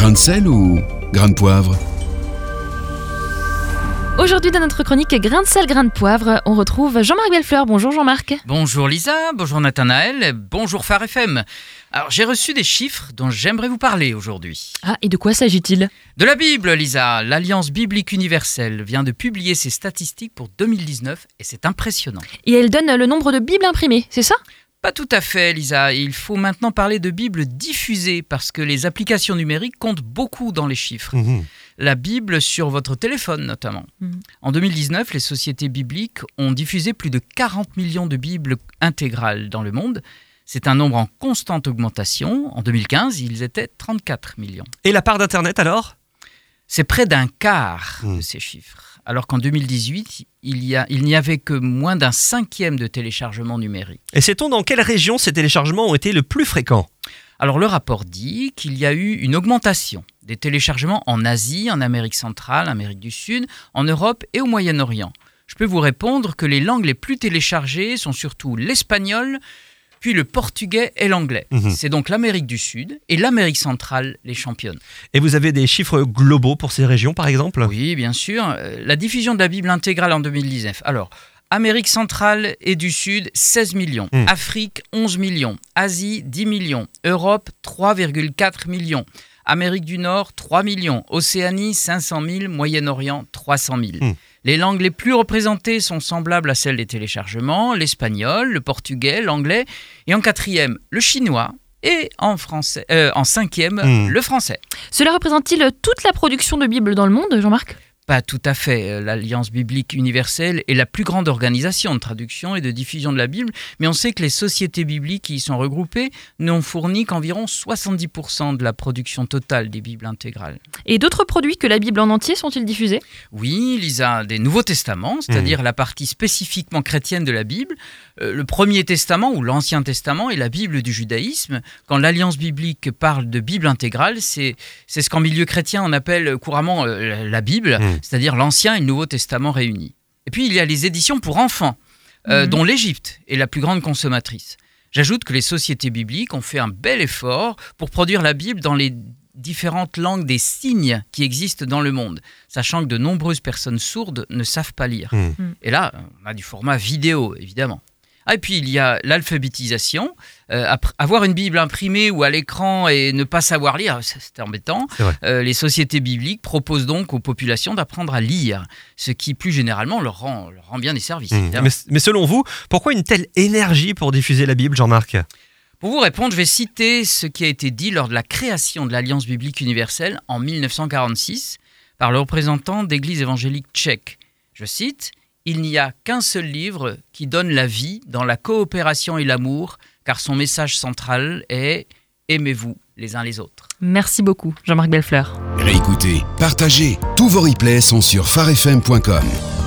Grain de sel ou grain de poivre Aujourd'hui, dans notre chronique Grain de sel, grain de poivre, on retrouve Jean-Marc Bellefleur. Bonjour Jean-Marc. Bonjour Lisa, bonjour Nathanaël, bonjour Phare FM. Alors j'ai reçu des chiffres dont j'aimerais vous parler aujourd'hui. Ah, et de quoi s'agit-il? De la Bible, Lisa. L'Alliance biblique universelle vient de publier ses statistiques pour 2019 et c'est impressionnant. Et elle donne le nombre de Bibles imprimées, c'est ça? Pas tout à fait, Lisa. Il faut maintenant parler de Bible diffusée parce que les applications numériques comptent beaucoup dans les chiffres. La Bible sur votre téléphone notamment. Mhm. En 2019, les sociétés bibliques ont diffusé plus de 40 millions de Bibles intégrales dans le monde. C'est un nombre en constante augmentation. En 2015, ils étaient 34 millions. Et la part d'Internet alors? C'est près d'un quart Mhm. de ces chiffres. Alors qu'en 2018, il y a- il n'y avait que moins d'un cinquième de téléchargements numériques. Et sait-on dans quelle région ces téléchargements ont été le plus fréquents? Alors le rapport dit qu'il y a eu une augmentation des téléchargements en Asie, en Amérique centrale, Amérique du Sud, en Europe et au Moyen-Orient. Je peux vous répondre que les langues les plus téléchargées sont surtout l'espagnol, puis le portugais et l'anglais. Mhm. C'est donc l'Amérique du Sud et l'Amérique centrale les championnes. Et vous avez des chiffres globaux pour ces régions par exemple? Oui, bien sûr. Euh, La diffusion de la Bible intégrale en 2019. Alors, Amérique centrale et du Sud, 16 millions. Hmm. Afrique, 11 millions. Asie, 10 millions. Europe, 3,4 millions. Amérique du Nord, 3 millions. Océanie, 500 000. Moyen-Orient, 300 000. Hmm. Les langues les plus représentées sont semblables à celles des téléchargements, l'espagnol, le portugais, l'anglais, et en quatrième, le chinois, et en, français, euh, en cinquième, Hmm. le français. Cela représente-t-il toute la production de Bibles dans le monde, Jean-Marc? Pas tout à fait. Euh, L'Alliance biblique universelle est la plus grande organisation de traduction et de diffusion de la Bible, mais on sait que les sociétés bibliques qui y sont regroupées n'ont fourni qu'environ 70% de la production totale des Bibles intégrales. Et d'autres produits que la Bible en entier sont-ils diffusés? Oui, Lisa, des Nouveaux Testaments, c'est-à-dire la partie spécifiquement chrétienne de la Bible, euh, le Premier Testament ou l'Ancien Testament et la Bible du judaïsme. Quand l'Alliance biblique parle de Bible intégrale, c'est c'est ce qu'en milieu chrétien on appelle couramment euh, la Bible, Mm. C'est-à-dire l'Ancien et le Nouveau Testament réunis. Et puis il y a les éditions pour enfants, euh, Mhm. dont l'Égypte est la plus grande consommatrice. J'ajoute que les sociétés bibliques ont fait un bel effort pour produire la Bible dans les différentes langues des signes qui existent dans le monde, sachant que de nombreuses personnes sourdes ne savent pas lire. Hmm. Et là, on a du format vidéo, évidemment. Ah, et puis il y a l'alphabétisation. Euh, avoir une Bible imprimée ou à l'écran et ne pas savoir lire, c'est embêtant. Euh, les sociétés bibliques proposent donc aux populations d'apprendre à lire, ce qui plus généralement leur rend, leur rend bien des services. Mais, mais selon vous, pourquoi une telle énergie pour diffuser la Bible, Jean-Marc? Pour vous répondre, je vais citer ce qui a été dit lors de la création de l'Alliance biblique universelle en 1946 par le représentant d'Église évangélique tchèque. Je cite Il n'y a qu'un seul livre qui donne la vie dans la coopération et l'amour, car son message central est Aimez-vous les uns les autres. Merci beaucoup, Jean-Marc Bellefleur. Réécoutez, partagez. Tous vos replays sont sur farfm.com.